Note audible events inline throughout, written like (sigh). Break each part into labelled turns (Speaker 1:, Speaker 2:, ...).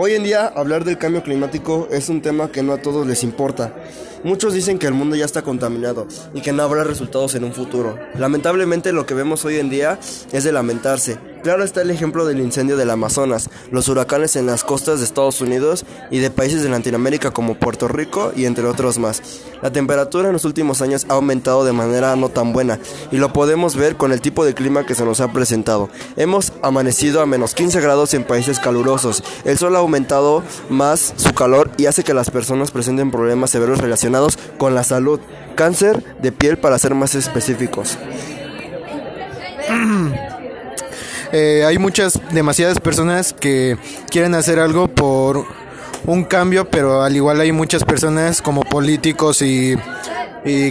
Speaker 1: Hoy en día hablar del cambio climático es un tema que no a todos les importa. Muchos dicen que el mundo ya está contaminado y que no habrá resultados en un futuro. Lamentablemente lo que vemos hoy en día es de lamentarse. Claro está el ejemplo del incendio del Amazonas, los huracanes en las costas de Estados Unidos y de países de Latinoamérica como Puerto Rico y entre otros más. La temperatura en los últimos años ha aumentado de manera no tan buena y lo podemos ver con el tipo de clima que se nos ha presentado. Hemos amanecido a menos 15 grados en países calurosos. El sol ha aumentado más su calor y hace que las personas presenten problemas severos relacionados con la salud. Cáncer de piel para ser más específicos. (clears throat)
Speaker 2: Eh, hay muchas, demasiadas personas que quieren hacer algo por un cambio, pero al igual hay muchas personas como políticos y,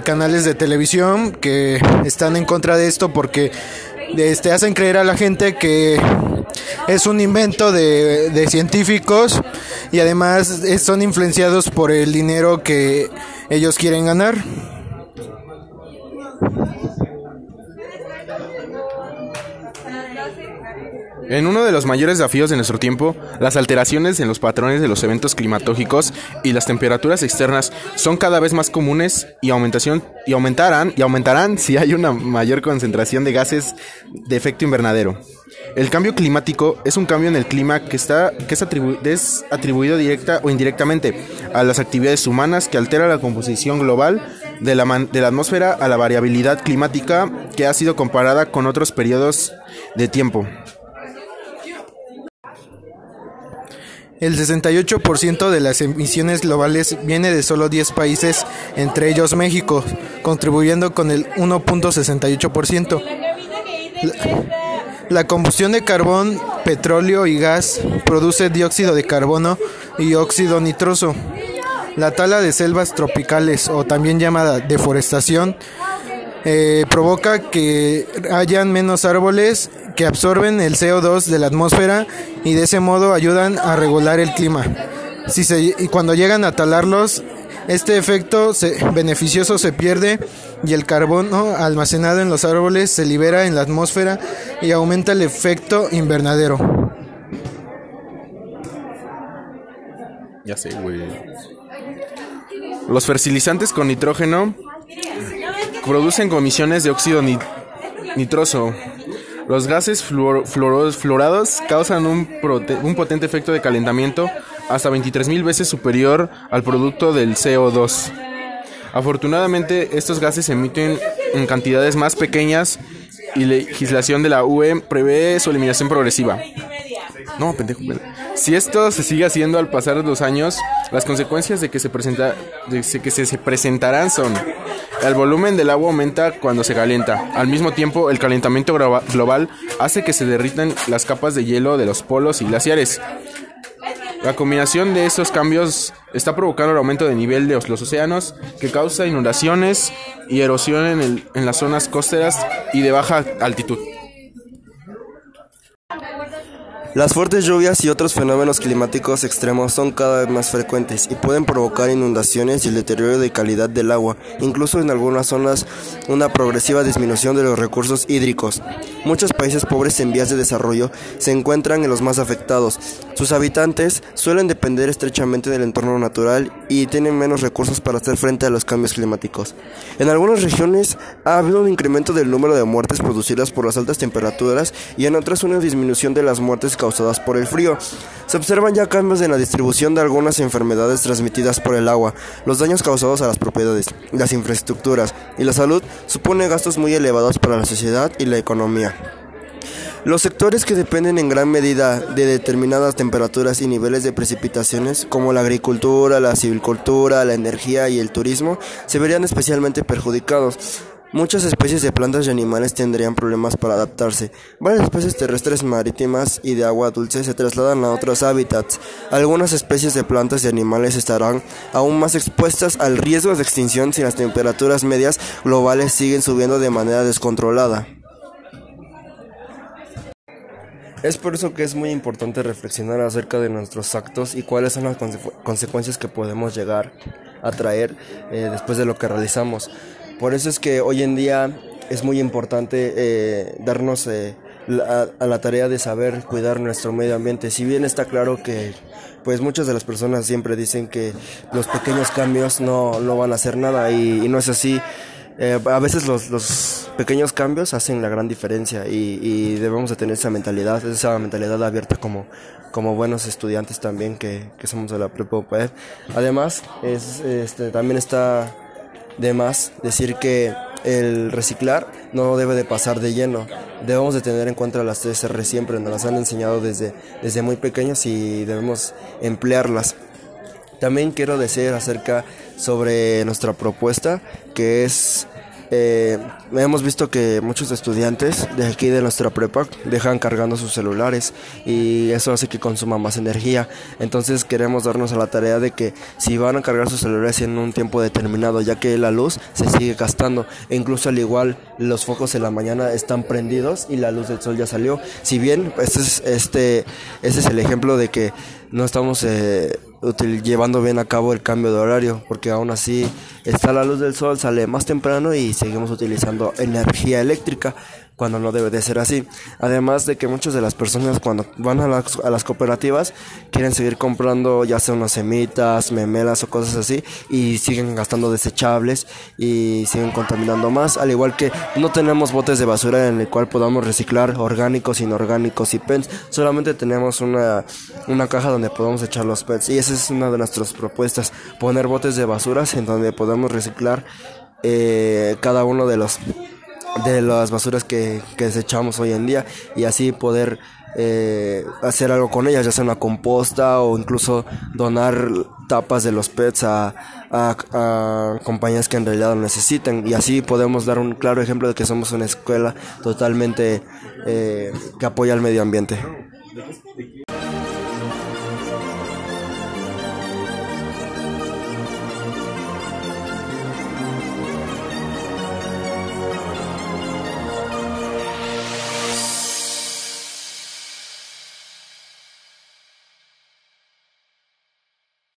Speaker 2: canales de televisión que están en contra de esto porque este, hacen creer a la gente que es un invento de, de científicos y además son influenciados por el dinero que ellos quieren ganar.
Speaker 3: En uno de los mayores desafíos de nuestro tiempo, las alteraciones en los patrones de los eventos climatológicos y las temperaturas externas son cada vez más comunes y, aumentarán y aumentarán si hay una mayor concentración de gases de efecto invernadero. El cambio climático es un cambio en el clima que, está, que es, es atribuido directa o indirectamente a las actividades humanas que altera la composición global de la, de la atmósfera a la variabilidad climática que ha sido comparada con otros periodos de tiempo.
Speaker 2: El 68% de las emisiones globales viene de solo 10 países, entre ellos México, contribuyendo con el 1.68%. La, combustión de carbón, petróleo y gas produce dióxido de carbono y óxido nitroso. La tala de selvas tropicales, o también llamada deforestación, eh, provoca que hayan menos árboles que absorben el CO2 de la atmósfera y de ese modo ayudan a regular el clima. Si se, y cuando llegan a talarlos, este efecto beneficioso se pierde y el carbono almacenado en los árboles se libera en la atmósfera y aumenta el efecto invernadero.
Speaker 3: Ya sé, güey. Los fertilizantes con nitrógeno producen comisiones de óxido nitroso, los gases fluorados causan un, un, potente efecto de calentamiento hasta 23.000 veces superior al producto del CO2. Afortunadamente, estos gases se emiten en cantidades más pequeñas y la legislación de la UE prevé su eliminación progresiva. No, pendejo. Si esto se sigue haciendo al pasar los años, las consecuencias de que se, presenta, de que se presentarán son el volumen del agua aumenta cuando se calienta. Al mismo tiempo, el calentamiento global hace que se derritan las capas de hielo de los polos y glaciares. La combinación de estos cambios está provocando el aumento de nivel de los océanos que causa inundaciones y erosión en, en las zonas costeras y de baja altitud.
Speaker 1: Las fuertes lluvias y otros fenómenos climáticos extremos son cada vez más frecuentes y pueden provocar inundaciones y el deterioro de calidad del agua, incluso en algunas zonas una progresiva disminución de los recursos hídricos. Muchos países pobres en vías de desarrollo se encuentran en los más afectados. Sus habitantes suelen depender estrechamente del entorno natural y tienen menos recursos para hacer frente a los cambios climáticos. En algunas regiones ha habido un incremento del número de muertes producidas por las altas temperaturas y en otras una disminución de las muertes causadas por el frío. Se observan ya cambios en la distribución de algunas enfermedades transmitidas por el agua, los daños causados a las propiedades, las infraestructuras y la salud supone gastos muy elevados para la sociedad y la economía. Los sectores que dependen en gran medida de determinadas temperaturas y niveles de precipitaciones, como la agricultura, la silvicultura, la energía y el turismo, se verían especialmente perjudicados. Muchas especies de plantas y animales tendrían problemas para adaptarse. Varias especies terrestres marítimas y de agua dulce se trasladan a otros hábitats. Algunas especies de plantas y animales estarán aún más expuestas al riesgo de extinción si las temperaturas medias globales siguen subiendo de manera descontrolada. Es por eso que es muy importante reflexionar acerca de nuestros actos y cuáles son las consecuencias que podemos llegar a traer eh, después de lo que realizamos. Por eso es que hoy en día es muy importante eh, darnos eh, a la tarea de saber cuidar nuestro medio ambiente. Si bien está claro que pues muchas de las personas siempre dicen que los pequeños cambios no, no van a hacer nada y, no es así. Eh, a veces los, los, pequeños cambios hacen la gran diferencia y, y, debemos de tener esa mentalidad, esa mentalidad abierta como, como buenos estudiantes también que, que somos de la prepa Además, es, este, también está de más decir que el reciclar no debe de pasar de lleno. Debemos de tener en cuenta las tres R siempre, nos las han enseñado desde, desde muy pequeños y debemos emplearlas. También quiero decir acerca sobre nuestra propuesta, que es eh, hemos visto que muchos estudiantes de aquí de nuestra prepa dejan cargando sus celulares y eso hace que consuma más energía. Entonces queremos darnos a la tarea de que si van a cargar sus celulares en un tiempo determinado, ya que la luz se sigue gastando, e incluso al igual los focos en la mañana están prendidos y la luz del sol ya salió. Si bien este es, este, ese es el ejemplo de que no estamos eh, llevando bien a cabo el cambio de horario, porque aún así está la luz del sol, sale más temprano y seguimos utilizando energía eléctrica cuando no debe de ser así. Además de que muchas de las personas cuando van a las, a las cooperativas quieren seguir comprando ya sea unas semitas, memelas o cosas así y siguen gastando desechables y siguen contaminando más. Al igual que no tenemos botes de basura en el cual podamos reciclar orgánicos, inorgánicos y pens. Solamente tenemos una, una caja donde podemos echar los pets y esa es una de nuestras propuestas. Poner botes de basuras en donde podamos reciclar eh, cada uno de los de las basuras que, desechamos hoy en día y así poder eh, hacer algo con ellas, ya sea una composta o incluso donar tapas de los pets a, a, compañías que en realidad lo necesiten y así podemos dar un claro ejemplo de que somos una escuela totalmente eh, que apoya al medio ambiente.